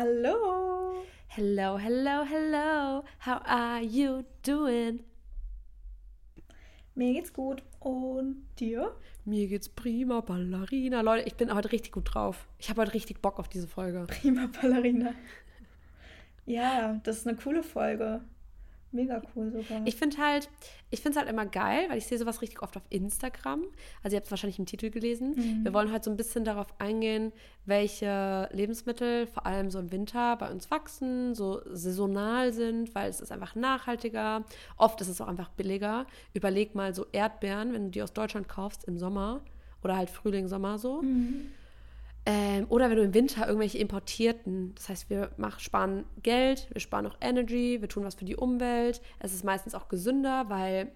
Hallo. Hello, hello, hello. How are you doing? Mir geht's gut. Und dir? Mir geht's prima, Ballerina. Leute, ich bin heute richtig gut drauf. Ich habe heute richtig Bock auf diese Folge. Prima Ballerina. Ja, das ist eine coole Folge. Mega cool sogar. Ich finde halt, ich finde es halt immer geil, weil ich sehe sowas richtig oft auf Instagram. Also ihr habt es wahrscheinlich im Titel gelesen. Mhm. Wir wollen heute so ein bisschen darauf eingehen, welche Lebensmittel vor allem so im Winter bei uns wachsen, so saisonal sind, weil es ist einfach nachhaltiger. Oft ist es auch einfach billiger. Überleg mal so Erdbeeren, wenn du die aus Deutschland kaufst im Sommer oder halt Frühling, Sommer so. Mhm. Ähm, oder wenn du im Winter irgendwelche importierten, das heißt, wir machen, sparen Geld, wir sparen auch Energy, wir tun was für die Umwelt. Es ist meistens auch gesünder, weil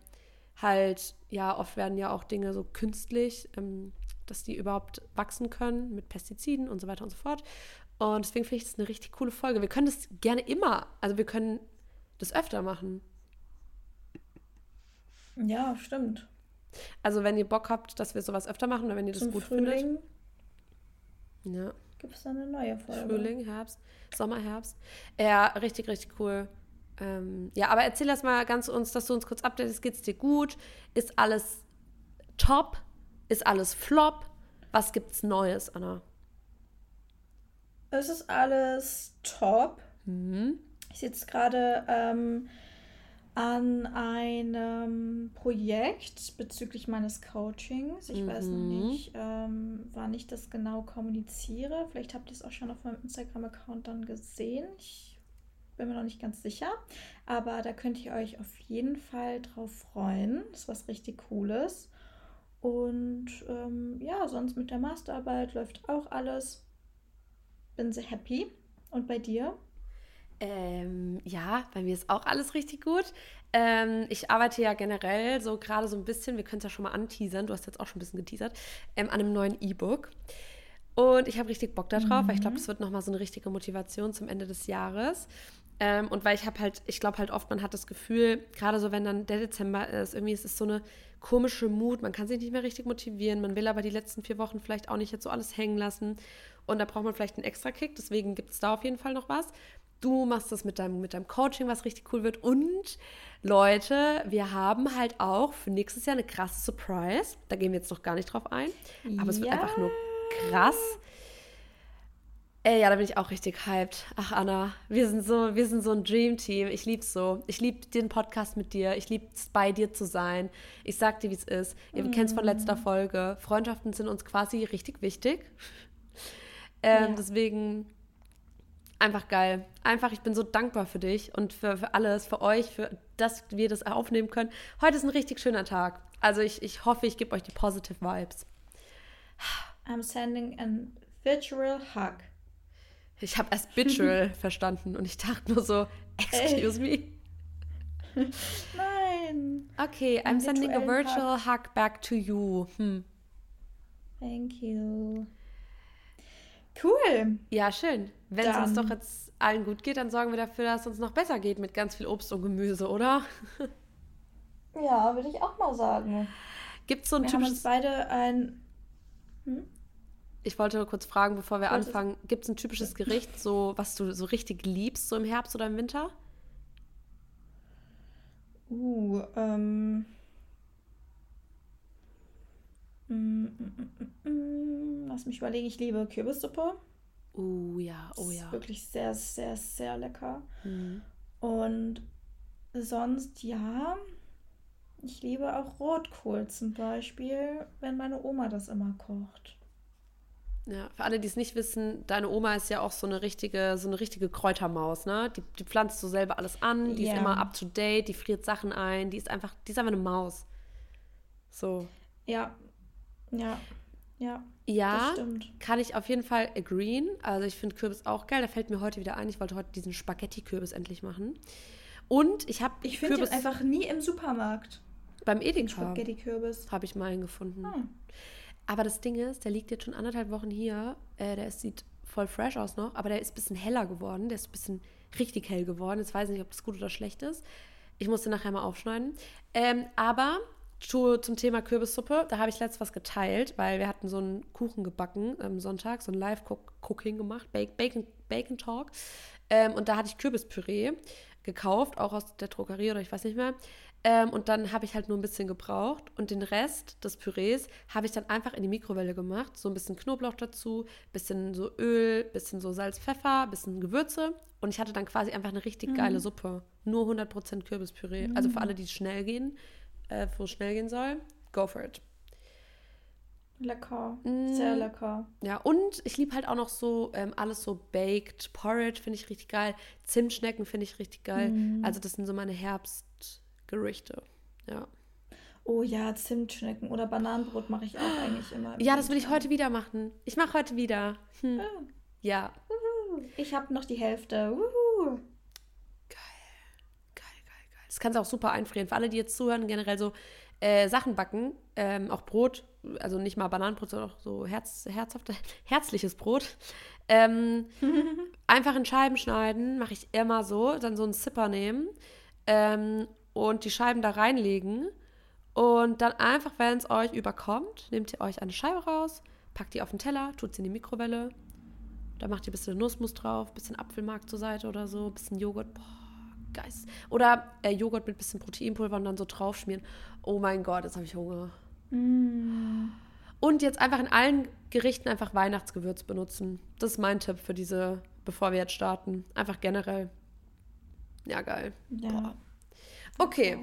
halt, ja, oft werden ja auch Dinge so künstlich, ähm, dass die überhaupt wachsen können mit Pestiziden und so weiter und so fort. Und deswegen finde ich das eine richtig coole Folge. Wir können das gerne immer, also wir können das öfter machen. Ja, stimmt. Also wenn ihr Bock habt, dass wir sowas öfter machen oder wenn ihr das Zum gut Frühling findet. Ja. gibt es eine neue Folge. Frühling, Herbst, Sommer, Herbst. Ja, richtig, richtig cool. Ähm, ja, aber erzähl das mal ganz uns, dass du uns kurz updatest. Geht's dir gut? Ist alles top? Ist alles flop? Was gibt's Neues, Anna? Es ist alles top. Mhm. Ich sitze gerade ähm, an einem Projekt bezüglich meines Coachings. Ich weiß noch Mhm. nicht, ähm, wann ich das genau kommuniziere. Vielleicht habt ihr es auch schon auf meinem Instagram-Account dann gesehen. Ich bin mir noch nicht ganz sicher. Aber da könnt ihr euch auf jeden Fall drauf freuen. Das ist was richtig Cooles. Und ähm, ja, sonst mit der Masterarbeit läuft auch alles. Bin sehr happy. Und bei dir? Ähm, ja, bei mir ist auch alles richtig gut. Ähm, ich arbeite ja generell so gerade so ein bisschen, wir können es ja schon mal anteasern, du hast jetzt auch schon ein bisschen geteasert, ähm, an einem neuen E-Book. Und ich habe richtig Bock darauf, weil ich glaube, das wird nochmal so eine richtige Motivation zum Ende des Jahres. Ähm, und weil ich habe halt, ich glaube halt oft, man hat das Gefühl, gerade so wenn dann der Dezember ist, irgendwie ist es so eine komische Mut, man kann sich nicht mehr richtig motivieren, man will aber die letzten vier Wochen vielleicht auch nicht jetzt so alles hängen lassen. Und da braucht man vielleicht einen extra Kick, deswegen gibt es da auf jeden Fall noch was. Du machst das mit deinem, mit deinem Coaching, was richtig cool wird. Und Leute, wir haben halt auch für nächstes Jahr eine krasse Surprise. Da gehen wir jetzt noch gar nicht drauf ein. Aber es wird Ja. einfach nur krass. Ey, ja, da bin ich auch richtig hyped. Ach, Anna, wir sind so, wir sind so ein Dream-Team. Ich lieb's so. Ich liebe den Podcast mit dir. Ich lieb's bei dir zu sein. Ich sag dir, wie es ist. Ihr kennt's von letzter Folge. Freundschaften sind uns quasi richtig wichtig. Ähm, Ja. Deswegen einfach geil. Einfach, ich bin so dankbar für dich und für, für alles, für euch, für dass wir das aufnehmen können. Heute ist ein richtig schöner Tag. Also ich, ich hoffe, ich gebe euch die positive Vibes. I'm sending a virtual hug. Ich habe erst Visual verstanden und ich dachte nur so, excuse me. Nein. Okay, I'm sending a virtual hug back to you. Hm. Thank you. Cool. Ja, schön. Wenn es uns doch jetzt allen gut geht, dann sorgen wir dafür, dass es uns noch besser geht mit ganz viel Obst und Gemüse, oder? Ja, würde ich auch mal sagen. Gibt es so ein Wir haben uns typisches... beide ein. Ich wollte nur kurz fragen, bevor wir Wolltest- anfangen, gibt es ein typisches Gericht, so was du so richtig liebst, so im Herbst oder im Winter? Uh, ähm. Mm, mm, mm, mm, mm. Lass mich überlegen, ich liebe Kürbissuppe. Oh ja, oh Ist ja. wirklich sehr, sehr, sehr lecker. Mhm. Und sonst, ja, ich liebe auch Rotkohl zum Beispiel, wenn meine Oma das immer kocht. Ja, für alle, die es nicht wissen, deine Oma ist ja auch so eine richtige, so eine richtige Kräutermaus, ne? Die, die pflanzt so selber alles an, die Ja. ist immer up to date, die friert Sachen ein, die ist einfach, die ist einfach eine Maus. So. Ja, ja, ja, das Ja, stimmt. kann ich auf jeden Fall agreeen. Also ich finde Kürbis auch geil. Da fällt mir heute wieder ein, ich wollte heute diesen Spaghetti-Kürbis endlich machen. Und ich habe Ich finde den einfach nie im Supermarkt, beim Edeka Spaghetti-Kürbis. habe ich mal einen gefunden. Hm. Aber das Ding ist, der liegt jetzt schon anderthalb Wochen hier. Äh, der ist, sieht voll fresh aus noch, aber der ist ein bisschen heller geworden. Der ist ein bisschen richtig hell geworden. Jetzt weiß ich nicht, ob das gut oder schlecht ist. Ich muss den nachher mal aufschneiden. Ähm, aber zum Thema Kürbissuppe, da habe ich letztes was geteilt, weil wir hatten so einen Kuchen gebacken am Sonntag, so ein Live-Cooking gemacht, Bacon, Bacon Talk. Ähm, und da hatte ich Kürbispüree gekauft, auch aus der Drogerie oder ich weiß nicht mehr. Ähm, und dann habe ich halt nur ein bisschen gebraucht und den Rest des Pürees habe ich dann einfach in die Mikrowelle gemacht. So ein bisschen Knoblauch dazu, bisschen so Öl, bisschen so Salz, Pfeffer, bisschen Gewürze. Und ich hatte dann quasi einfach eine richtig mhm. geile Suppe. Nur 100% Kürbispüree. Mhm. Also für alle, die schnell gehen, äh, wo es schnell gehen soll, go for it. Lecker, mm. sehr lecker. Ja, und ich liebe halt auch noch so ähm, alles so baked. Porridge finde ich richtig geil. Zimtschnecken finde ich richtig geil. Mm. Also das sind so meine Herbstgerichte. Ja. Oh ja, Zimtschnecken oder Bananenbrot mache ich auch eigentlich immer. Ja, das will ich heute wieder machen. Ich mache heute wieder. Hm. Oh. Ja. Ich habe noch die Hälfte. Uhu. Geil. Geil, geil, geil. Das kannst du auch super einfrieren. Für alle, die jetzt zuhören, generell so äh, Sachen backen, ähm, auch Brot, also nicht mal Bananenbrot, sondern auch so herz, herzhaft, herzliches Brot. Ähm, einfach in Scheiben schneiden, mache ich immer so, dann so einen Zipper nehmen ähm, und die Scheiben da reinlegen und dann einfach, wenn es euch überkommt, nehmt ihr euch eine Scheibe raus, packt die auf den Teller, tut sie in die Mikrowelle, da macht ihr ein bisschen Nussmus drauf, ein bisschen Apfelmark zur Seite oder so, ein bisschen Joghurt, boah, Geist. Oder äh, Joghurt mit ein bisschen Proteinpulver und dann so draufschmieren. Oh mein Gott, jetzt habe ich Hunger. Mm. Und jetzt einfach in allen Gerichten einfach Weihnachtsgewürz benutzen. Das ist mein Tipp für diese, bevor wir jetzt starten. Einfach generell. Ja, geil. Ja. Boah. Okay.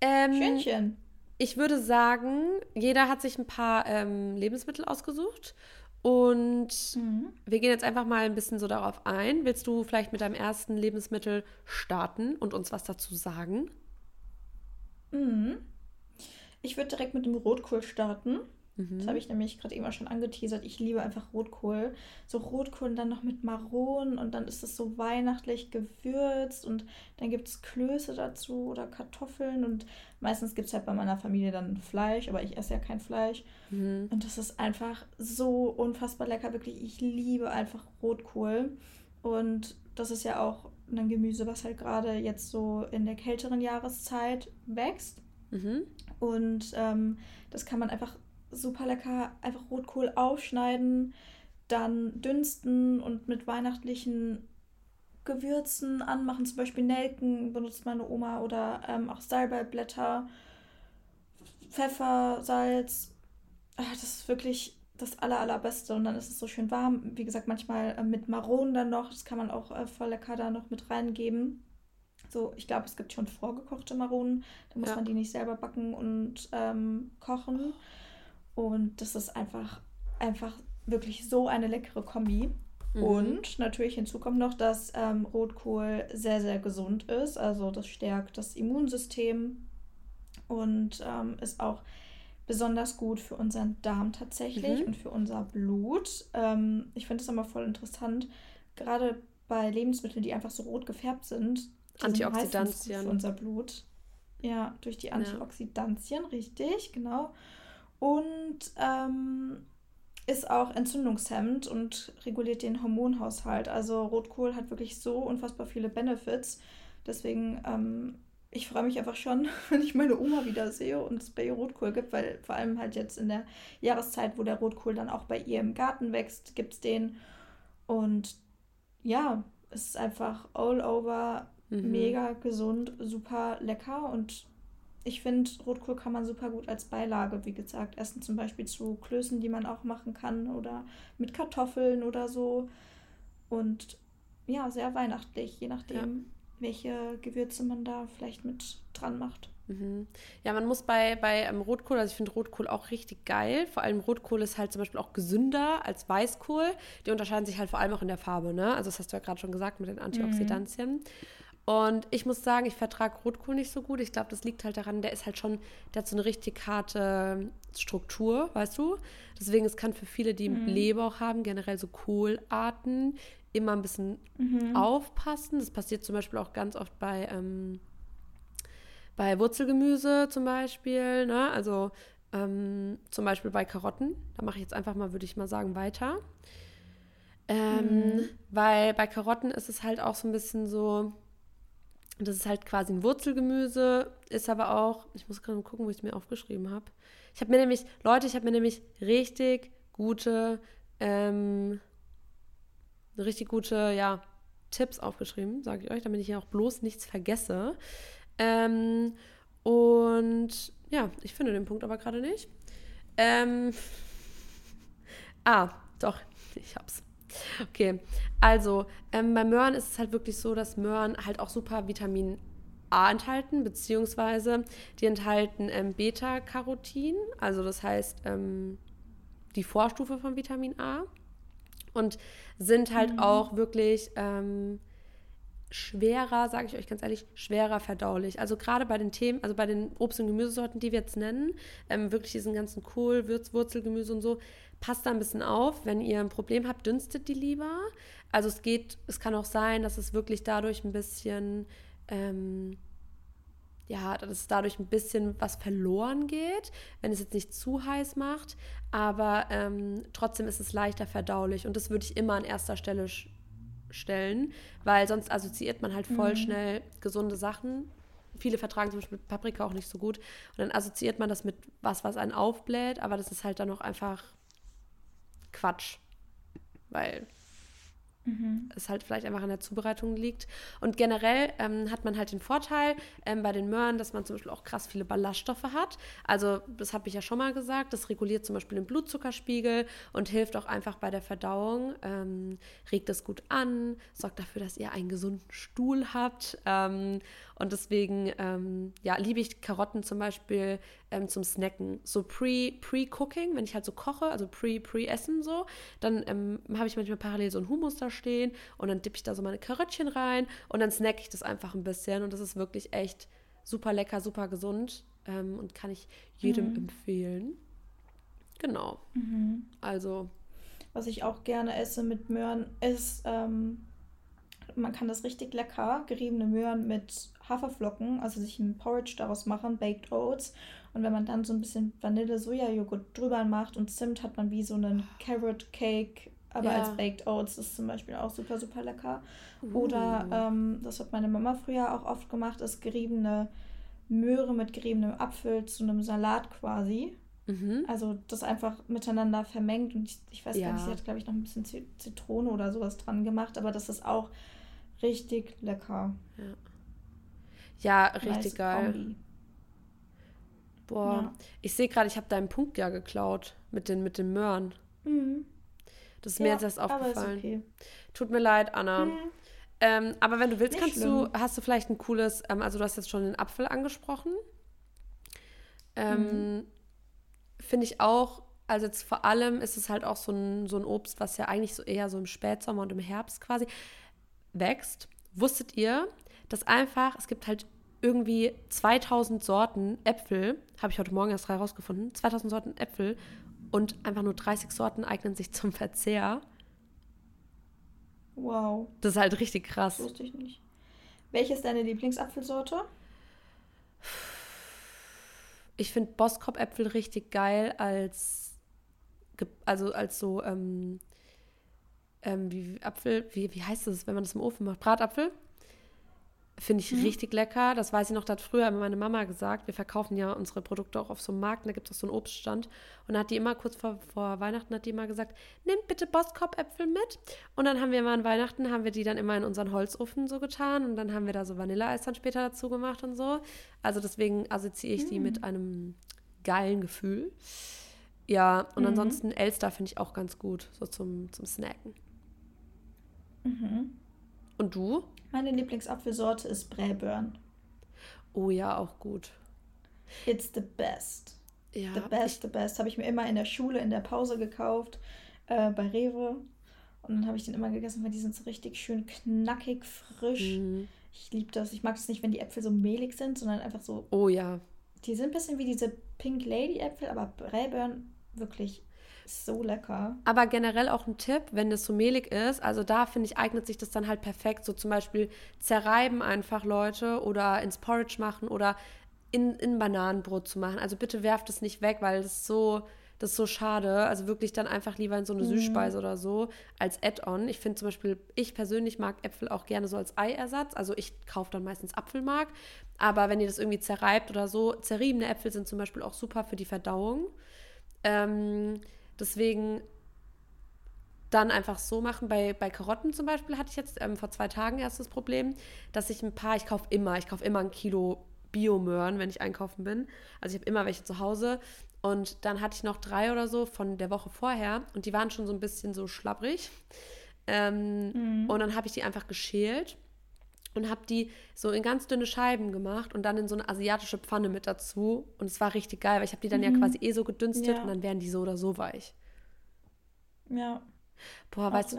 Ähm, Schönchen. Ich würde sagen, jeder hat sich ein paar ähm, Lebensmittel ausgesucht und mhm. wir gehen jetzt einfach mal ein bisschen so darauf ein. Willst du vielleicht mit deinem ersten Lebensmittel starten und uns was dazu sagen? Mhm. Ich würde direkt mit dem Rotkohl starten. Mhm. Das habe ich nämlich gerade eben auch schon angeteasert. Ich liebe einfach Rotkohl. So Rotkohl und dann noch mit Maronen und dann ist es so weihnachtlich gewürzt und dann gibt es Klöße dazu oder Kartoffeln und meistens gibt es halt bei meiner Familie dann Fleisch, aber ich esse ja kein Fleisch. Mhm. Und das ist einfach so unfassbar lecker. Wirklich, ich liebe einfach Rotkohl. Und das ist ja auch ein Gemüse, was halt gerade jetzt so in der kälteren Jahreszeit wächst. Mhm. Und ähm, das kann man einfach super lecker einfach Rotkohl aufschneiden, dann dünsten und mit weihnachtlichen Gewürzen anmachen. Zum Beispiel Nelken benutzt meine Oma oder ähm, auch Salbeiblätter, Pfeffer, Salz. Ach, das ist wirklich das aller, allerbeste. Und dann ist es so schön warm. Wie gesagt, manchmal äh, mit Maronen dann noch. Das kann man auch äh, voll lecker da noch mit reingeben. So, ich glaube, es gibt schon vorgekochte Maronen. Da muss ja. man die nicht selber backen und ähm, kochen. Und das ist einfach, einfach wirklich so eine leckere Kombi. Mhm. Und natürlich hinzu kommt noch, dass ähm, Rotkohl sehr, sehr gesund ist. Also das stärkt das Immunsystem und ähm, ist auch besonders gut für unseren Darm tatsächlich mhm. und für unser Blut. Ähm, ich finde es immer voll interessant, gerade bei Lebensmitteln, die einfach so rot gefärbt sind. Antioxidantien. Für unser Blut. Ja, durch die Antioxidantien, ja. richtig, genau. Und ähm, ist auch entzündungshemmend und reguliert den Hormonhaushalt. Also Rotkohl hat wirklich so unfassbar viele Benefits. Deswegen, ähm, ich freue mich einfach schon, wenn ich meine Oma wieder sehe und es bei ihr Rotkohl gibt, weil vor allem halt jetzt in der Jahreszeit, wo der Rotkohl dann auch bei ihr im Garten wächst, gibt es den. Und ja, es ist einfach all over mhm. mega gesund, super lecker und ich finde, Rotkohl kann man super gut als Beilage, wie gesagt, essen. Zum Beispiel zu Klößen, die man auch machen kann oder mit Kartoffeln oder so. Und ja, sehr weihnachtlich, je nachdem, ja. welche Gewürze man da vielleicht mit dran macht. Mhm. Ja, man muss bei, bei ähm, Rotkohl, also ich finde Rotkohl auch richtig geil. Vor allem Rotkohl ist halt zum Beispiel auch gesünder als Weißkohl. Die unterscheiden sich halt vor allem auch in der Farbe, ne? Also das hast du ja gerade schon gesagt mit den Antioxidantien. Mhm. Und ich muss sagen, ich vertrage Rotkohl nicht so gut. Ich glaube, das liegt halt daran, der ist halt schon, der hat so eine richtig harte Struktur, weißt du? Deswegen, es kann für viele, die mhm. Leber haben, generell so Kohlarten, immer ein bisschen mhm. aufpassen. Das passiert zum Beispiel auch ganz oft bei, ähm, bei Wurzelgemüse zum Beispiel. Ne? Also ähm, zum Beispiel bei Karotten. Da mache ich jetzt einfach mal, würde ich mal sagen, weiter. Ähm, mhm. Weil bei Karotten ist es halt auch so ein bisschen so, Das ist halt quasi ein Wurzelgemüse, ist aber auch, ich muss gerade gucken, wo ich es mir aufgeschrieben habe. Ich habe mir nämlich, Leute, ich habe mir nämlich richtig gute, ähm, richtig gute, ja, Tipps aufgeschrieben, sage ich euch, damit ich hier auch bloß nichts vergesse. Ähm, und ja, ich finde den Punkt aber gerade nicht. Ähm, ah, doch, ich hab's. Okay, also ähm, bei Möhren ist es halt wirklich so, dass Möhren halt auch super Vitamin A enthalten, beziehungsweise die enthalten ähm, Beta-Carotin, also das heißt ähm, die Vorstufe von Vitamin A und sind halt mhm. auch wirklich ähm, schwerer, sage ich euch ganz ehrlich, schwerer verdaulich. Also gerade bei den Themen, also bei den Obst- und Gemüsesorten, die wir jetzt nennen, ähm, wirklich diesen ganzen Kohl, Würz, Wurzelgemüse und so, passt da ein bisschen auf. Wenn ihr ein Problem habt, dünstet die lieber. Also es geht, es kann auch sein, dass es wirklich dadurch ein bisschen, ähm, ja, dass es dadurch ein bisschen was verloren geht, wenn es jetzt nicht zu heiß macht. Aber ähm, trotzdem ist es leichter verdaulich und das würde ich immer an erster Stelle stellen, weil sonst assoziiert man halt voll mhm. schnell gesunde Sachen. Viele vertragen zum Beispiel Paprika auch nicht so gut. Und dann assoziiert man das mit was, was einen aufbläht, aber das ist halt dann auch einfach Quatsch. Weil mhm. es halt vielleicht einfach an der Zubereitung liegt. Und generell ähm, hat man halt den Vorteil ähm, bei den Möhren, dass man zum Beispiel auch krass viele Ballaststoffe hat. Also, das habe ich ja schon mal gesagt, das reguliert zum Beispiel den Blutzuckerspiegel und hilft auch einfach bei der Verdauung, ähm, regt es gut an, sorgt dafür, dass ihr einen gesunden Stuhl habt. Und deswegen, ähm, ja, liebe ich Karotten zum Beispiel ähm, zum Snacken. So pre-Cooking, wenn ich halt so koche, also pre-Pre-Essen so, dann ähm, habe ich manchmal parallel so ein Hummus da stehen und dann dippe ich da so meine Karottchen rein und dann snacke ich das einfach ein bisschen und das ist wirklich echt super lecker, super gesund ähm, und kann ich jedem mhm. empfehlen. Genau. Mhm. Also. Was ich auch gerne esse mit Möhren ist, ähm, man kann das richtig lecker, geriebene Möhren mit Haferflocken, also sich ein Porridge daraus machen, Baked Oats und wenn man dann so ein bisschen Vanille-Soja-Joghurt drüber macht und Zimt, hat man wie so einen Carrot Cake, aber ja. als Baked Oats. Das ist zum Beispiel auch super, super lecker. Uh. Oder, ähm, das hat meine Mama früher auch oft gemacht, ist geriebene Möhre mit geriebenem Apfel zu einem Salat quasi. Mhm. Also das einfach miteinander vermengt und ich, ich weiß ja. gar nicht, sie hat glaube ich noch ein bisschen Zitrone oder sowas dran gemacht, aber das ist auch richtig lecker. Ja, ja richtig geil. Kombi. Boah, ja. ich sehe gerade, ich habe deinen Punkt ja geklaut mit den, mit den Möhren. Mhm. Das ist mir jetzt erst aufgefallen. Okay. Tut mir leid, Anna. Mhm. Ähm, aber wenn du willst, Nicht kannst schlimm. du, hast du vielleicht ein cooles, ähm, also du hast jetzt schon den Apfel angesprochen. Ähm, mhm. Finde ich auch, also jetzt vor allem ist es halt auch so ein, so ein Obst, was ja eigentlich so eher so im Spätsommer und im Herbst quasi wächst. Wusstet ihr, dass einfach, es gibt halt irgendwie 2000 Sorten Äpfel, habe ich heute Morgen erst herausgefunden, 2000 Sorten Äpfel und einfach nur 30 Sorten eignen sich zum Verzehr. Wow. Das ist halt richtig krass. Das wusste ich nicht. Welche ist deine Lieblingsapfelsorte? Ich finde Boskop-Äpfel richtig geil als, also als so, ähm, ähm, wie Apfel, wie, wie heißt das, wenn man das im Ofen macht? Bratapfel? Finde ich mhm. richtig lecker. Das weiß ich noch, da hat früher meine Mama gesagt. Wir verkaufen ja unsere Produkte auch auf so einem Markt. da gibt es auch so einen Obststand. Und da hat die immer kurz vor, vor Weihnachten hat die immer gesagt, nehmt bitte Boskop-Äpfel mit. Und dann haben wir immer an Weihnachten, haben wir die dann immer in unseren Holzofen so getan. Und dann haben wir da so Vanilleeis dann später dazu gemacht und so. Also deswegen assoziiere ich mhm. die mit einem geilen Gefühl. Ja, und mhm. ansonsten Elster finde ich auch ganz gut, so zum, zum Snacken. Mhm. Und du? Meine Lieblingsapfelsorte ist Braeburn. Oh ja, auch gut. It's the best. Ja, the best, the best. Habe ich mir immer in der Schule in der Pause gekauft, äh, bei Rewe. Und dann habe ich den immer gegessen, weil die sind so richtig schön knackig, frisch. Mhm. Ich liebe das. Ich mag es nicht, wenn die Äpfel so mehlig sind, sondern einfach so. Oh ja. Die sind ein bisschen wie diese Pink Lady Äpfel, aber Braeburn wirklich so lecker. Aber generell auch ein Tipp, wenn das so mehlig ist, also da finde ich, eignet sich das dann halt perfekt. So zum Beispiel zerreiben einfach Leute oder ins Porridge machen oder in, in Bananenbrot zu machen. Also bitte werft es nicht weg, weil es so, Das ist so schade. Also wirklich dann einfach lieber in so eine mhm. Süßspeise oder so als Add-on. Ich finde zum Beispiel, ich persönlich mag Äpfel auch gerne so als Eiersatz. Also ich kaufe dann meistens Apfelmark. Aber wenn ihr das irgendwie zerreibt oder so, zerriebene Äpfel sind zum Beispiel auch super für die Verdauung. Ähm, deswegen dann einfach so machen. Bei, bei Karotten zum Beispiel hatte ich jetzt ähm, vor zwei Tagen erst das Problem, dass ich ein paar, ich kaufe immer, ich kaufe immer ein Kilo Biomöhren, wenn ich einkaufen bin. Also ich habe immer welche zu Hause. Und dann hatte ich noch drei oder so von der Woche vorher und die waren schon so ein bisschen so schlabbrig. Ähm, mhm. Und dann habe ich die einfach geschält und habe die so in ganz dünne Scheiben gemacht und dann in so eine asiatische Pfanne mit dazu. Und es war richtig geil, weil ich habe die dann mhm. ja quasi eh so gedünstet ja. und dann wären die so oder so weich. Ja. Boah, weißt du,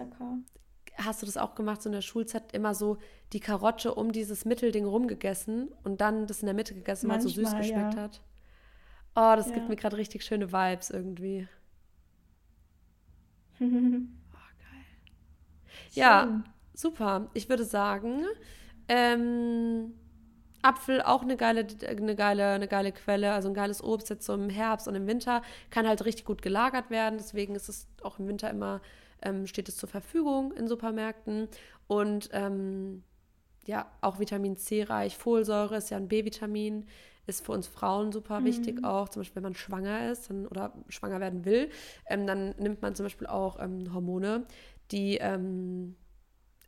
hast du das auch gemacht, so in der Schulzeit immer so die Karotte um dieses Mittelding rumgegessen und dann das in der Mitte gegessen, weil es so süß geschmeckt ja. hat? Oh, das ja. gibt mir gerade richtig schöne Vibes irgendwie. oh, geil. Schön. Ja, super. Ich würde sagen, ähm, Apfel auch eine geile, eine, geile, eine geile Quelle, also ein geiles Obst jetzt so im Herbst und im Winter kann halt richtig gut gelagert werden. Deswegen ist es auch im Winter immer ähm, steht es zur Verfügung in Supermärkten. Und ähm, ja, auch Vitamin C reich. Folsäure ist ja ein B-Vitamin, ist für uns Frauen super mhm. wichtig auch. Zum Beispiel, wenn man schwanger ist dann, oder schwanger werden will, ähm, dann nimmt man zum Beispiel auch ähm, Hormone, die ähm,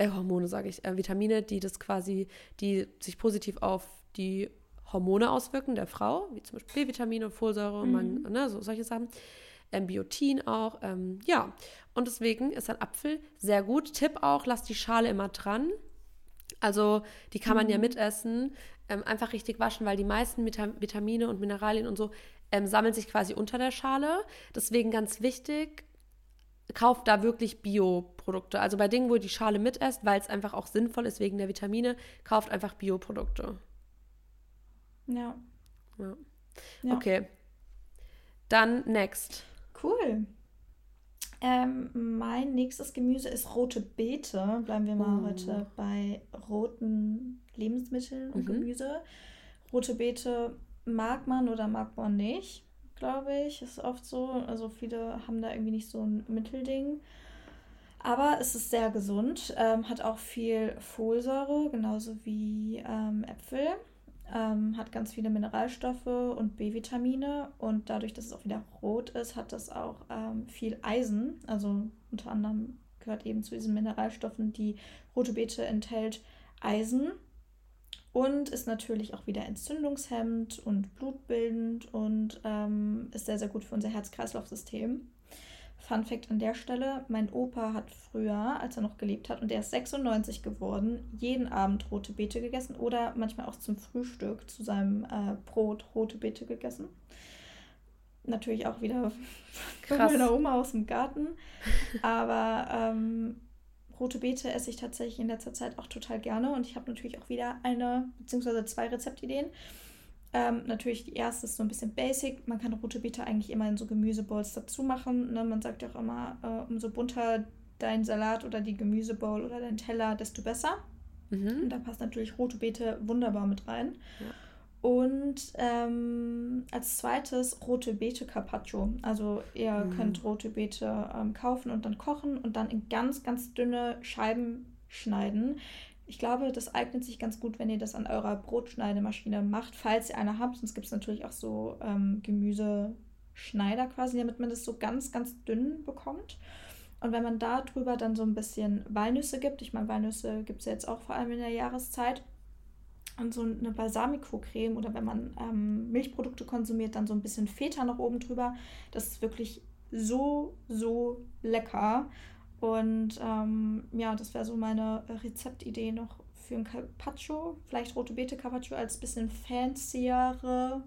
äh, Hormone sage ich, äh, Vitamine, die das quasi, die sich positiv auf die Hormone auswirken der Frau, wie zum Beispiel B-Vitamine, Folsäure, mhm. man, ne, so solche Sachen ähm, Biotin auch. Ähm, ja, und deswegen ist ein Apfel sehr gut. Tipp auch, lass die Schale immer dran. Also die kann man mhm. ja mitessen. Ähm, einfach richtig waschen, weil die meisten Vitamine und Mineralien und so ähm, sammeln sich quasi unter der Schale. Deswegen ganz wichtig, kauft da wirklich Bioprodukte. Also bei Dingen, wo ihr die Schale mitesst, weil es einfach auch sinnvoll ist wegen der Vitamine, kauft einfach Bioprodukte. Ja. ja. ja. Okay. Dann next. Cool. Ähm, mein nächstes Gemüse ist rote Beete. Bleiben wir mal oh. heute bei roten Lebensmitteln und mhm. Gemüse. Rote Beete mag man oder mag man nicht, glaube ich. Ist oft so. Also viele haben da irgendwie nicht so ein Mittelding. Aber es ist sehr gesund, ähm, hat auch viel Folsäure, genauso wie ähm, Äpfel ähm, hat ganz viele Mineralstoffe und B-Vitamine und dadurch, dass es auch wieder rot ist, hat das auch ähm, viel Eisen. Also unter anderem gehört eben zu diesen Mineralstoffen, die rote Beete enthält, Eisen und ist natürlich auch wieder entzündungshemmend und blutbildend und ähm, ist sehr, sehr gut für unser Herz-Kreislauf-System. Fun Fact an der Stelle: Mein Opa hat früher, als er noch gelebt hat, und er ist 96 geworden, jeden Abend rote Beete gegessen oder manchmal auch zum Frühstück zu seinem äh, Brot rote Beete gegessen. Natürlich auch wieder von meiner Oma aus dem Garten. Aber ähm, rote Beete esse ich tatsächlich in letzter Zeit auch total gerne und ich habe natürlich auch wieder eine bzw. zwei Rezeptideen. Ähm, natürlich, die erste ist so ein bisschen basic. Man kann rote Beete eigentlich immer in so Gemüsebowls dazu machen. Ne? Man sagt ja auch immer, äh, umso bunter dein Salat oder die Gemüsebowl oder dein Teller, desto besser. Mhm. Und da passt natürlich rote Beete wunderbar mit rein. Ja. Und ähm, als zweites rote Beete Carpaccio. Also ihr mhm. könnt rote Beete ähm, kaufen und dann kochen und dann in ganz, ganz dünne Scheiben schneiden. Ich glaube, das eignet sich ganz gut, wenn ihr das an eurer Brotschneidemaschine macht, falls ihr eine habt. Sonst gibt es natürlich auch so ähm, Gemüseschneider quasi, damit man das so ganz, ganz dünn bekommt. Und wenn man da drüber dann so ein bisschen Walnüsse gibt, ich meine, Walnüsse gibt es ja jetzt auch vor allem in der Jahreszeit, und so eine Balsamico-Creme oder wenn man ähm, Milchprodukte konsumiert, dann so ein bisschen Feta noch oben drüber. Das ist wirklich so, so lecker. Und ähm, ja, das wäre so meine Rezeptidee noch für ein Carpaccio. Vielleicht rote Beete Carpaccio als bisschen fanciere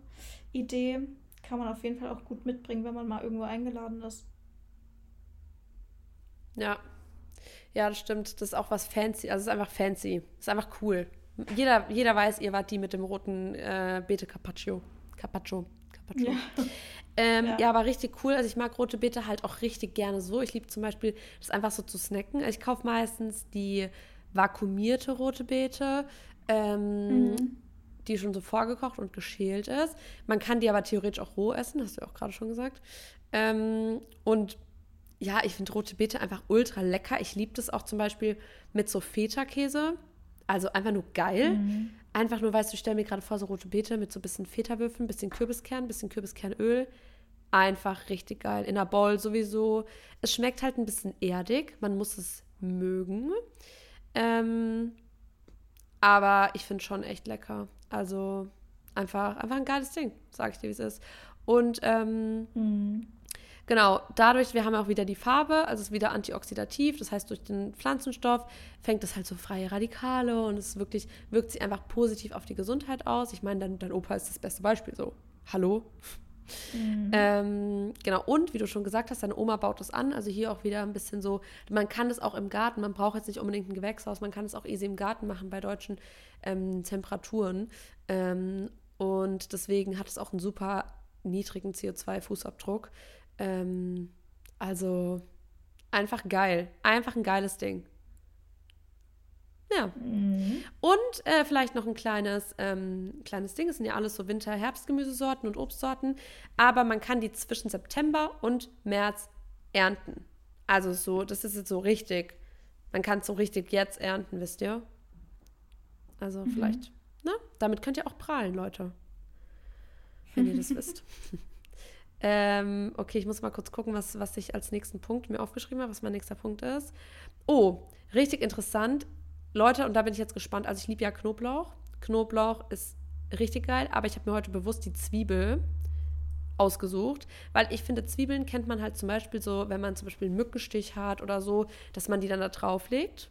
Idee. Kann man auf jeden Fall auch gut mitbringen, wenn man mal irgendwo eingeladen ist. Ja. Ja, das stimmt. Das ist auch was fancy. Also es ist einfach fancy. Es ist einfach cool. Jeder, jeder weiß, ihr wart die mit dem roten äh, Beete Carpaccio. Carpaccio. Carpaccio. Ja. Ähm, ja. ja. aber richtig cool. Also ich mag rote Beete halt auch richtig gerne so. Ich liebe zum Beispiel, das einfach so zu snacken. Ich kaufe meistens die vakuumierte rote Beete, ähm, mhm. die schon so vorgekocht und geschält ist. Man kann die aber theoretisch auch roh essen, hast du ja auch gerade schon gesagt. Ähm, und ja, ich finde rote Beete einfach ultra lecker. Ich liebe das auch zum Beispiel mit so Feta-Käse. Also einfach nur geil. Mhm. Einfach nur, weißt du, ich stelle mir gerade vor, so rote Beete mit so ein bisschen Feta-Würfeln, bisschen Kürbiskern, bisschen Kürbiskernöl. Einfach richtig geil. In der Bowl sowieso. Es schmeckt halt ein bisschen erdig. Man muss es mögen. Ähm, aber ich finde schon echt lecker. Also einfach, einfach ein geiles Ding, sage ich dir, wie es ist. Und ähm, mhm. Genau, dadurch, wir haben auch wieder die Farbe, also es ist wieder antioxidativ, das heißt, durch den Pflanzenstoff fängt es halt so freie Radikale und es wirklich, wirkt sich einfach positiv auf die Gesundheit aus. Ich meine, dein, dein Opa ist das beste Beispiel, so, hallo? Mhm. Ähm, genau, und wie du schon gesagt hast, deine Oma baut das an. Also hier auch wieder ein bisschen so, man kann das auch im Garten, man braucht jetzt nicht unbedingt ein Gewächshaus, man kann es auch easy im Garten machen bei deutschen ähm, Temperaturen. Ähm, und deswegen hat es auch einen super niedrigen CO2-Fußabdruck. Ähm, also einfach geil. Einfach ein geiles Ding. Ja. Mhm. Und äh, vielleicht noch ein kleines, ähm, kleines Ding. Es sind ja alles so Winter-Herbstgemüsesorten und Obstsorten. Aber man kann die zwischen September und März ernten. Also so, das ist jetzt so richtig. Man kann es so richtig jetzt ernten, wisst ihr? Also mhm. vielleicht, ne? Damit könnt ihr auch prahlen, Leute. Wenn ihr das wisst. Ähm, okay, ich muss mal kurz gucken, was, was ich als nächsten Punkt mir aufgeschrieben habe, was mein nächster Punkt ist. Oh, richtig interessant. Leute, und da bin ich jetzt gespannt. Also ich liebe ja Knoblauch. Knoblauch ist richtig geil, aber ich habe mir heute bewusst die Zwiebel ausgesucht, weil ich finde, Zwiebeln kennt man halt zum Beispiel so, wenn man zum Beispiel einen Mückenstich hat oder so, dass man die dann da drauf legt,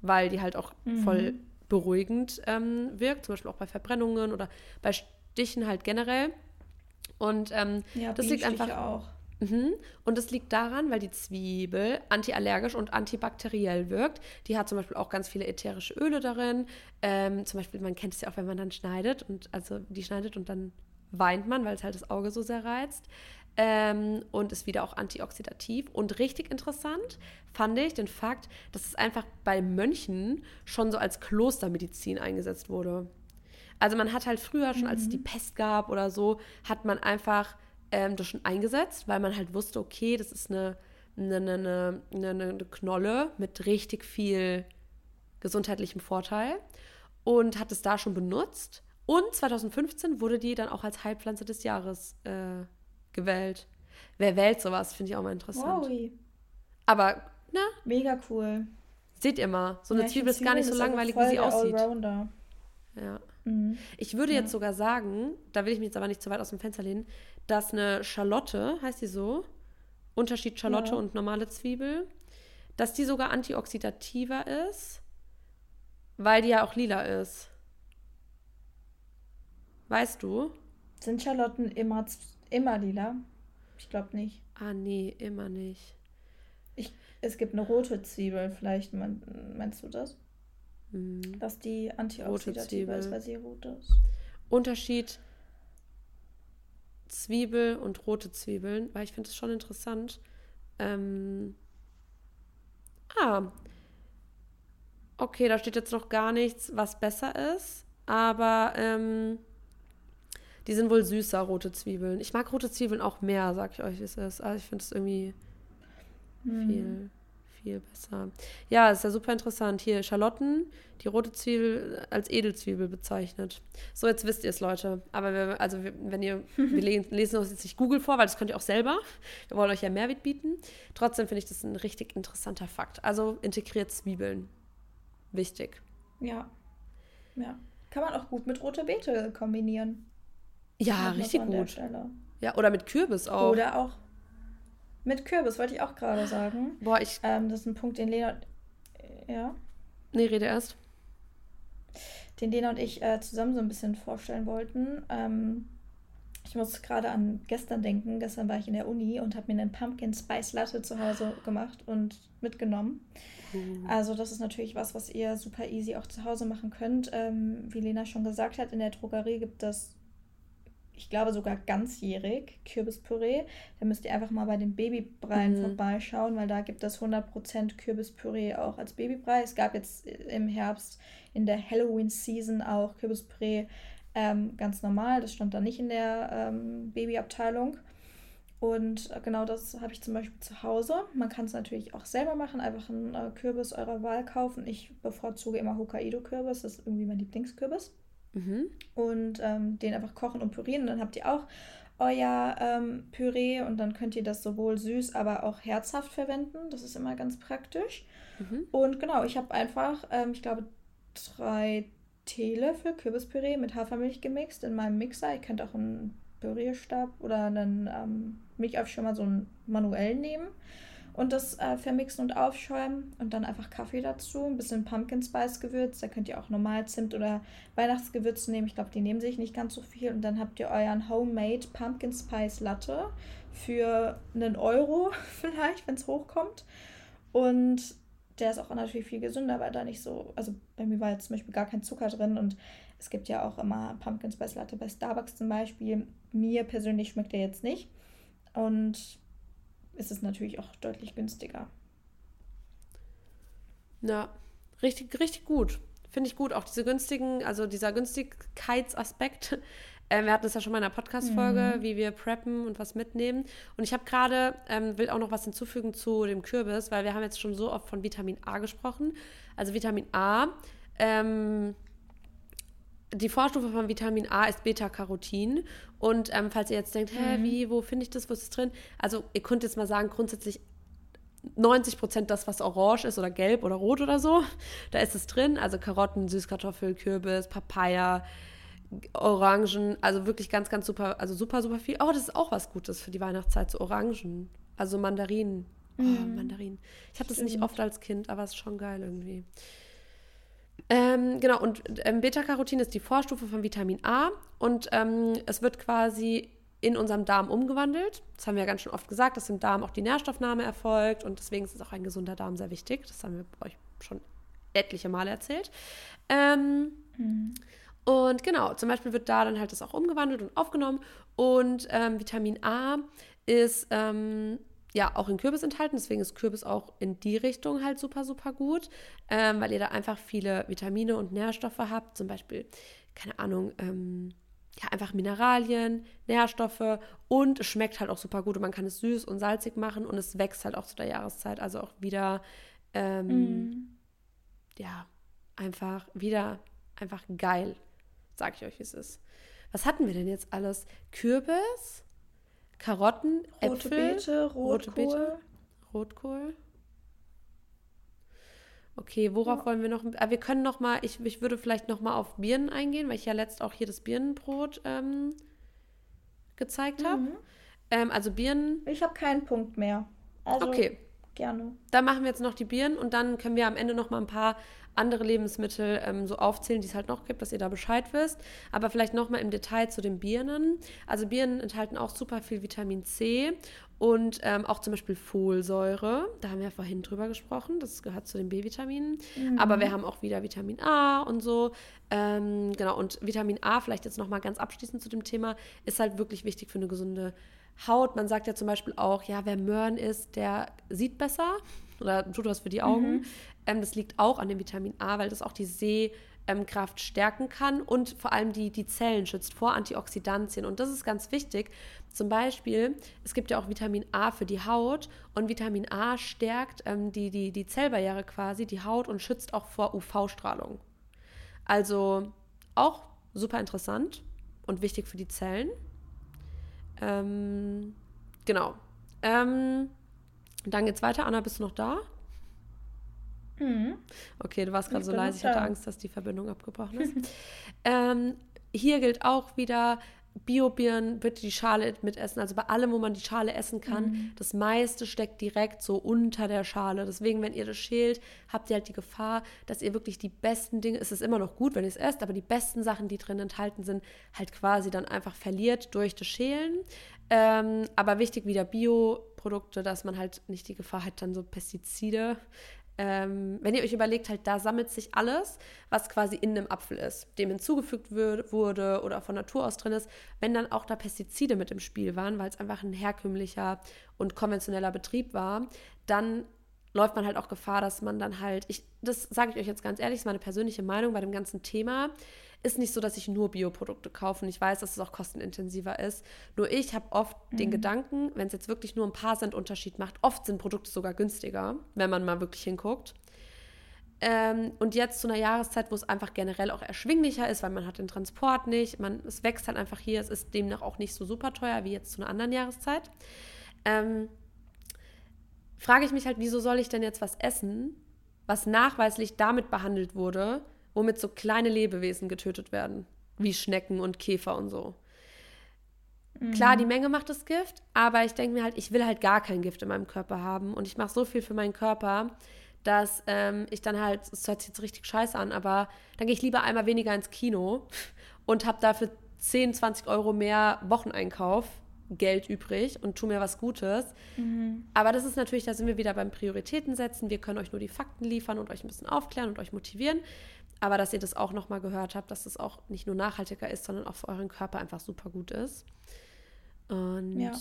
weil die halt auch mhm. voll beruhigend ähm, wirkt, zum Beispiel auch bei Verbrennungen oder bei Stichen halt generell. Und ähm, ja, das liegt einfach auch. Mhm. Und das liegt daran, weil die Zwiebel antiallergisch und antibakteriell wirkt. Die hat zum Beispiel auch ganz viele ätherische Öle darin. Ähm, zum Beispiel, man kennt es ja auch, wenn man dann schneidet und also die schneidet und dann weint man, weil es halt das Auge so sehr reizt. Ähm, und ist wieder auch antioxidativ. Und richtig interessant fand ich den Fakt, dass es einfach bei Mönchen schon so als Klostermedizin eingesetzt wurde. Also man hat halt früher schon, als es die mhm. Pest gab oder so, hat man einfach ähm, das schon eingesetzt, weil man halt wusste, okay, das ist eine, eine, eine, eine, eine Knolle mit richtig viel gesundheitlichem Vorteil und hat es da schon benutzt. Und 2015 wurde die dann auch als Heilpflanze des Jahres äh, gewählt. Wer wählt sowas? Finde ich auch mal interessant. Wow. Aber, na? Mega cool. Seht ihr mal, so eine ja, Zwiebel ist gar nicht so langweilig, wie sie aussieht. Ja. Mhm. Ich würde ja. jetzt sogar sagen, da will ich mich jetzt aber nicht zu weit aus dem Fenster lehnen, dass eine Schalotte, heißt die so, Unterschied Schalotte ja. und normale Zwiebel, dass die sogar antioxidativer ist, weil die ja auch lila ist. Weißt du? Sind Schalotten immer, immer lila? Ich glaube nicht. Ah, nee, immer nicht. Ich, es gibt eine rote Zwiebel, vielleicht meinst du das? Mhm. Dass die antioxidativ ist, weil sie rot ist. Unterschied Zwiebel und rote Zwiebeln, weil ich finde es schon interessant. Ähm, ah, okay, da steht jetzt noch gar nichts, was besser ist, aber ähm, die sind wohl süßer, rote Zwiebeln. Ich mag rote Zwiebeln auch mehr, sag ich euch, wie es ist. Also ich finde es irgendwie hm. viel viel besser. Ja, ist ja super interessant. Hier Schalotten, die rote Zwiebel als Edelzwiebel bezeichnet. So, jetzt wisst ihr es, Leute. Aber wir, also wenn ihr, wir lesen uns jetzt nicht Google vor, weil das könnt ihr auch selber. Wir wollen euch ja Mehrwert bieten. Trotzdem finde ich das ein richtig interessanter Fakt. Also integriert Zwiebeln. Wichtig. Ja. Ja. Kann man auch gut mit roter Beete kombinieren. Ja, richtig gut. Ja, oder mit Kürbis auch. Oder auch mit Kürbis wollte ich auch gerade sagen. Boah, ich. Ähm, das ist ein Punkt, den Lena. Ja. Nee, rede erst. Den Lena und ich äh, zusammen so ein bisschen vorstellen wollten. Ähm, ich muss gerade an gestern denken. Gestern war ich in der Uni und habe mir einen Pumpkin Spice Latte zu Hause gemacht und mitgenommen. Mhm. Also das ist natürlich was, was ihr super easy auch zu Hause machen könnt. Ähm, wie Lena schon gesagt hat, in der Drogerie gibt es ich glaube sogar ganzjährig, Kürbispüree. Da müsst ihr einfach mal bei den Babybreien mhm. vorbeischauen, weil da gibt es 100% Kürbispüree auch als Babybrei. Es gab jetzt im Herbst in der Halloween-Season auch Kürbispüree ähm, ganz normal. Das stand da nicht in der ähm, Babyabteilung. Und äh, genau das habe ich zum Beispiel zu Hause. Man kann es natürlich auch selber machen, einfach einen äh, Kürbis eurer Wahl kaufen. Ich bevorzuge immer Hokkaido-Kürbis, das ist irgendwie mein Lieblingskürbis. Mhm. Und ähm, den einfach kochen und pürieren. Und dann habt ihr auch euer ähm, Püree und dann könnt ihr das sowohl süß, aber auch herzhaft verwenden. Das ist immer ganz praktisch. Mhm. Und genau, ich habe einfach, ähm, ich glaube, drei Teelöffel Kürbispüree mit Hafermilch gemixt in meinem Mixer. Ihr könnt auch einen Pürierstab oder einen ähm, Milchaufschäumer so einen manuell nehmen und das äh, vermixen und aufschäumen und dann einfach Kaffee dazu, ein bisschen Pumpkin Spice Gewürz, da könnt ihr auch normal Zimt oder Weihnachtsgewürze nehmen, ich glaube, die nehmen sich nicht ganz so viel. Und dann habt ihr euren Homemade Pumpkin Spice Latte für einen Euro vielleicht, wenn es hochkommt. Und der ist auch natürlich viel gesünder, weil da nicht so, also bei mir war jetzt zum Beispiel gar kein Zucker drin. Und es gibt ja auch immer Pumpkin Spice Latte bei Starbucks zum Beispiel. Mir persönlich schmeckt der jetzt nicht. Und ist es natürlich auch deutlich günstiger. Ja, richtig, richtig gut. Finde ich gut. Auch diese günstigen, also dieser Günstigkeitsaspekt. Ähm, wir hatten es ja schon mal in einer Podcast-Folge, mhm. wie wir preppen und was mitnehmen. Und ich habe gerade, ähm, will auch noch was hinzufügen zu dem Kürbis, weil wir haben jetzt schon so oft von Vitamin A gesprochen. Also Vitamin A, ähm, die Vorstufe von Vitamin A ist Beta-Carotin. Und ähm, falls ihr jetzt denkt, hä, mhm. wie, wo finde ich das, wo ist es drin? Also ihr könnt jetzt mal sagen, grundsätzlich 90 Prozent das, was orange ist oder gelb oder rot oder so, da ist es drin. Also Karotten, Süßkartoffel, Kürbis, Papaya, Orangen, also wirklich ganz, ganz super, also super, super viel. Oh, das ist auch was Gutes für die Weihnachtszeit, so Orangen. Also Mandarinen. Oh, mhm. Mandarinen. Ich habe das nicht oft als Kind, aber es ist schon geil irgendwie. Ähm, genau, und ähm, Beta-Carotin ist die Vorstufe von Vitamin A und ähm, es wird quasi in unserem Darm umgewandelt. Das haben wir ja ganz schön oft gesagt, dass im Darm auch die Nährstoffnahme erfolgt und deswegen ist auch ein gesunder Darm sehr wichtig. Das haben wir euch schon etliche Male erzählt. Ähm, mhm. Und genau, zum Beispiel wird da dann halt das auch umgewandelt und aufgenommen und ähm, Vitamin A ist ähm, ja auch in Kürbis enthalten. Deswegen ist Kürbis auch in die Richtung halt super, super gut, ähm, weil ihr da einfach viele Vitamine und Nährstoffe habt. Zum Beispiel, keine Ahnung, ähm, ja, einfach Mineralien, Nährstoffe und es schmeckt halt auch super gut und man kann es süß und salzig machen und es wächst halt auch zu der Jahreszeit. Also auch wieder, ähm, mm. ja, einfach wieder einfach geil, sag ich euch, wie es ist. Was hatten wir denn jetzt alles? Kürbis, Karotten, rote Äpfel, Beete, Rotkohl. Rote Beete, Rotkohl. Okay, worauf ja. wollen wir noch? Ah, wir können noch mal, ich, ich würde vielleicht noch mal auf Birnen eingehen, weil ich ja letzt auch hier das Birnenbrot ähm, gezeigt habe. Mhm. Ähm, also Birnen. Ich habe keinen Punkt mehr. Also okay. Gerne. Dann machen wir jetzt noch die Birnen und dann können wir am Ende noch mal ein paar andere Lebensmittel ähm, so aufzählen, die es halt noch gibt, dass ihr da Bescheid wisst. Aber vielleicht nochmal im Detail zu den Birnen. Also Birnen enthalten auch super viel Vitamin C und ähm, auch zum Beispiel Folsäure. Da haben wir ja vorhin drüber gesprochen. Das gehört zu den B-Vitaminen. Mhm. Aber wir haben auch wieder Vitamin A und so. Ähm, genau, und Vitamin A, vielleicht jetzt nochmal ganz abschließend zu dem Thema, ist halt wirklich wichtig für eine gesunde Haut. Man sagt ja zum Beispiel auch, ja, wer Möhren isst, der sieht besser oder tut was für die Augen. Mhm. Ähm, das liegt auch an dem Vitamin A, weil das auch die Sehkraft stärken kann und vor allem die, die Zellen schützt vor Antioxidantien. Und das ist ganz wichtig. Zum Beispiel, es gibt ja auch Vitamin A für die Haut und Vitamin A stärkt ähm, die, die, die Zellbarriere quasi, die Haut und schützt auch vor UV-Strahlung. Also auch super interessant und wichtig für die Zellen. Ähm, genau. Ähm, dann geht's weiter. Anna, bist du noch da? Mhm. Okay, du warst gerade so leise. Ich hatte Angst, dass die Verbindung abgebrochen ist. ähm, hier gilt auch wieder, Bio-Birnen bitte die Schale mitessen. Also bei allem, wo man die Schale essen kann, mhm. das meiste steckt direkt so unter der Schale. Deswegen, wenn ihr das schält, habt ihr halt die Gefahr, dass ihr wirklich die besten Dinge, es ist immer noch gut, wenn ihr es esst, aber die besten Sachen, die drin enthalten sind, halt quasi dann einfach verliert durch das Schälen. Ähm, aber wichtig wieder Bioprodukte, dass man halt nicht die Gefahr hat, dann so Pestizide ähm, wenn ihr euch überlegt, halt da sammelt sich alles, was quasi in einem Apfel ist, dem hinzugefügt wurde oder von Natur aus drin ist, wenn dann auch da Pestizide mit im Spiel waren, weil es einfach ein herkömmlicher und konventioneller Betrieb war, dann läuft man halt auch Gefahr, dass man dann halt, ich, das sage ich euch jetzt ganz ehrlich, ist meine persönliche Meinung bei dem ganzen Thema. Ist nicht so, dass ich nur Bioprodukte kaufe und ich weiß, dass es auch kostenintensiver ist. Nur ich habe oft mhm. den Gedanken, wenn es jetzt wirklich nur ein paar Cent Unterschied macht, oft sind Produkte sogar günstiger, wenn man mal wirklich hinguckt. Ähm, und jetzt zu einer Jahreszeit, wo es einfach generell auch erschwinglicher ist, weil man hat den Transport nicht, man, es wächst halt einfach hier, es ist demnach auch nicht so super teuer wie jetzt zu einer anderen Jahreszeit. Ähm, frage ich mich halt, wieso soll ich denn jetzt was essen, was nachweislich damit behandelt wurde, womit so kleine Lebewesen getötet werden, wie Schnecken und Käfer und so. Mhm. Klar, die Menge macht das Gift, aber ich denke mir halt, ich will halt gar kein Gift in meinem Körper haben und ich mache so viel für meinen Körper, dass ähm, ich dann halt, es hört sich jetzt richtig scheiße an, aber dann gehe ich lieber einmal weniger ins Kino und habe dafür 10, 20 Euro mehr Wocheneinkauf Geld übrig und tu mir was Gutes. Mhm. Aber das ist natürlich, da sind wir wieder beim Prioritäten setzen. Wir können euch nur die Fakten liefern und euch ein bisschen aufklären und euch motivieren. Aber dass ihr das auch nochmal gehört habt, dass das auch nicht nur nachhaltiger ist, sondern auch für euren Körper einfach super gut ist. Und ja,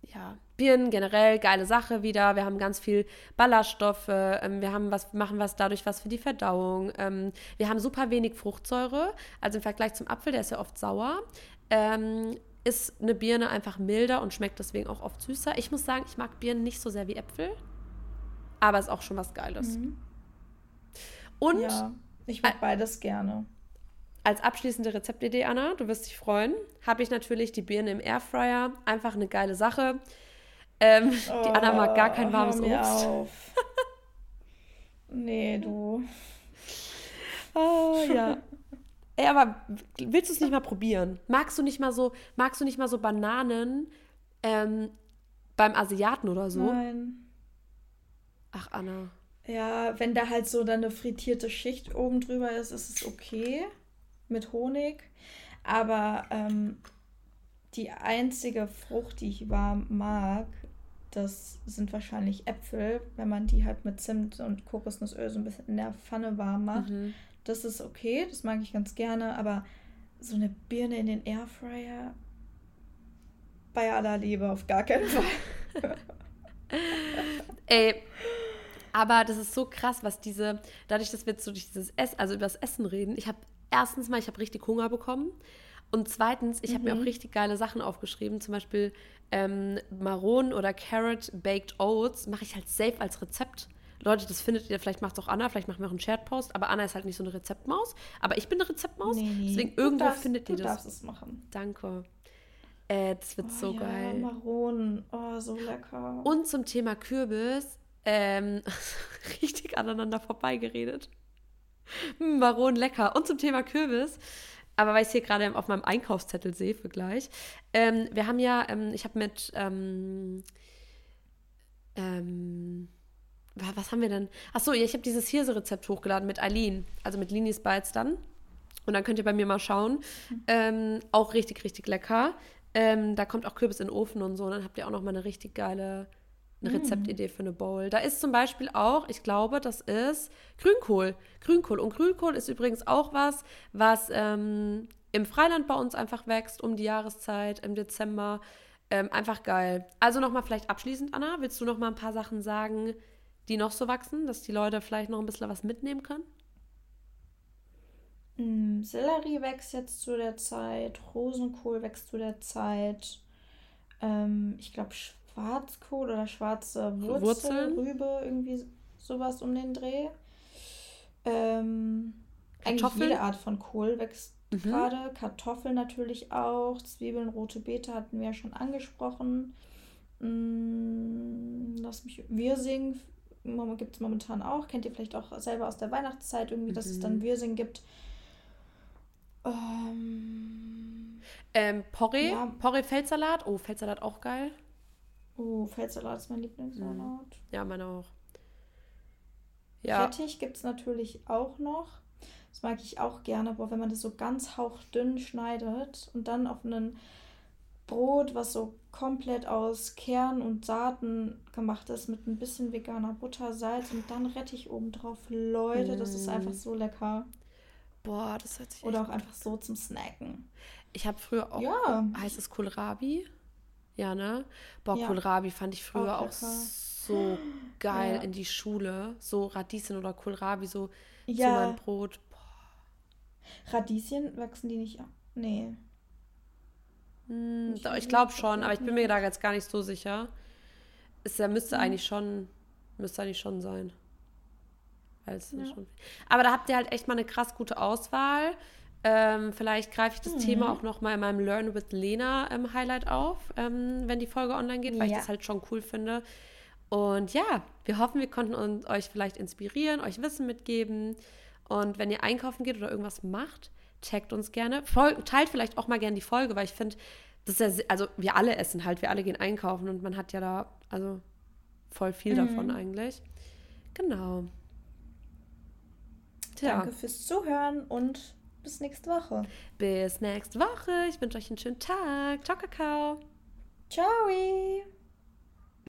ja Birnen generell geile Sache wieder. Wir haben ganz viel Ballaststoffe. Ähm, wir haben was, machen was dadurch was für die Verdauung. Ähm, wir haben super wenig Fruchtsäure. Also im Vergleich zum Apfel, der ist ja oft sauer. Ähm, ist eine Birne einfach milder und schmeckt deswegen auch oft süßer. Ich muss sagen, ich mag Birnen nicht so sehr wie Äpfel, aber ist auch schon was Geiles. Mhm. Und ja, ich mag beides gerne. Als abschließende Rezeptidee, Anna, du wirst dich freuen, habe ich natürlich die Birne im Airfryer. Einfach eine geile Sache. Ähm, oh, die Anna mag gar kein warmes Obst. Auf. nee, du. Oh, ja. Ey, aber willst du es nicht mal probieren? Magst du nicht mal so, magst du nicht mal so Bananen ähm, beim Asiaten oder so? Nein. Ach, Anna. Ja, wenn da halt so dann eine frittierte Schicht oben drüber ist, ist es okay mit Honig. Aber ähm, die einzige Frucht, die ich warm mag, das sind wahrscheinlich Äpfel, wenn man die halt mit Zimt und Kokosnussöl so ein bisschen in der Pfanne warm macht. Mhm. Das ist okay, das mag ich ganz gerne, aber so eine Birne in den Airfryer bei aller Liebe auf gar keinen Fall. Ey, aber das ist so krass, was diese, dadurch, dass wir jetzt so durch dieses Essen, also über das Essen reden, ich habe erstens mal, ich habe richtig Hunger bekommen. Und zweitens, ich habe mir auch mhm. richtig geile Sachen aufgeschrieben, zum Beispiel ähm, Maronen oder Carrot Baked Oats mache ich halt safe als Rezept. Leute, das findet ihr, vielleicht macht es auch Anna, vielleicht machen wir auch einen Chat-Post, aber Anna ist halt nicht so eine Rezeptmaus. Aber ich bin eine Rezeptmaus, nee. deswegen irgendwo darfst, findet ihr das. Du darfst es machen. Danke. Äh, das wird oh, so ja, geil. Maronen, oh, so lecker. Und zum Thema Kürbis, ähm, richtig aneinander vorbeigeredet. Hm, Maronen, lecker. Und zum Thema Kürbis, aber weil ich es hier gerade auf meinem Einkaufszettel sehe für gleich. Ähm, wir haben ja, ähm, ich habe mit, ähm, ähm, was haben wir denn? Achso, ich habe dieses Hirse-Rezept hochgeladen mit Eileen, also mit Linis Bites dann. Und dann könnt ihr bei mir mal schauen. Mhm. Auch richtig, richtig lecker. Ähm, da kommt auch Kürbis in den Ofen und so. Und dann habt ihr auch noch mal eine richtig geile eine mhm. Rezeptidee für eine Bowl. Da ist zum Beispiel auch, ich glaube, das ist Grünkohl. Grünkohl. Und Grünkohl ist übrigens auch was, was ähm, im Freiland bei uns einfach wächst um die Jahreszeit, im Dezember. Ähm, einfach geil. Also nochmal vielleicht abschließend, Anna, willst du noch mal ein paar Sachen sagen, die noch so wachsen, dass die Leute vielleicht noch ein bisschen was mitnehmen können? Mm, Sellerie wächst jetzt zu der Zeit, Rosenkohl wächst zu der Zeit. Ähm, ich glaube, Schwarzkohl oder schwarze Wurzel, Wurzeln? Rübe, irgendwie sowas um den Dreh. Ähm, eigentlich jede Art von Kohl wächst mhm. gerade. Kartoffeln natürlich auch. Zwiebeln, rote Beete hatten wir ja schon angesprochen. Mm, lass mich. Wirsing gibt es momentan auch. Kennt ihr vielleicht auch selber aus der Weihnachtszeit irgendwie, dass es dann mhm. Wirsing gibt. Ähm, ähm, Porree, ja. Porree-Feldsalat. Oh, Feldsalat auch geil. Oh, Feldsalat ist mein Lieblingssalat. Mhm. Ja, meine auch. Ja. Rettich gibt es natürlich auch noch. Das mag ich auch gerne, aber wenn man das so ganz hauchdünn schneidet und dann auf einen Brot, was so komplett aus Kern und Saaten gemacht ist, mit ein bisschen veganer Butter, Salz und dann Rettich obendrauf. Leute, das ist einfach so lecker. Boah, das hört sich Oder auch einfach so zum Snacken. Ich habe früher auch ja. heißes Kohlrabi. Ja, ne? Boah, ja. Kohlrabi fand ich früher auch, auch so geil ja. in die Schule. So Radieschen oder Kohlrabi so ja. zu meinem Brot. Radieschen wachsen die nicht. Nee. Hm, ich glaube schon, aber ich bin mir da jetzt gar nicht so sicher. Es müsste mhm. eigentlich schon, müsste eigentlich schon sein. Ja. schon. Aber da habt ihr halt echt mal eine krass gute Auswahl. Ähm, vielleicht greife ich das mhm. Thema auch noch mal in meinem Learn with Lena ähm, Highlight auf, ähm, wenn die Folge online geht, weil ja. ich das halt schon cool finde. Und ja, wir hoffen, wir konnten uns, euch vielleicht inspirieren, euch Wissen mitgeben. Und wenn ihr einkaufen geht oder irgendwas macht, checkt uns gerne. Folgt, teilt vielleicht auch mal gerne die Folge, weil ich finde, das ist ja, also wir alle essen halt, wir alle gehen einkaufen und man hat ja da, also voll viel mhm. davon eigentlich. Genau. Tja. Danke fürs Zuhören und bis nächste Woche. Bis nächste Woche. Ich wünsche euch einen schönen Tag. Ciao, Kakao. Ciao.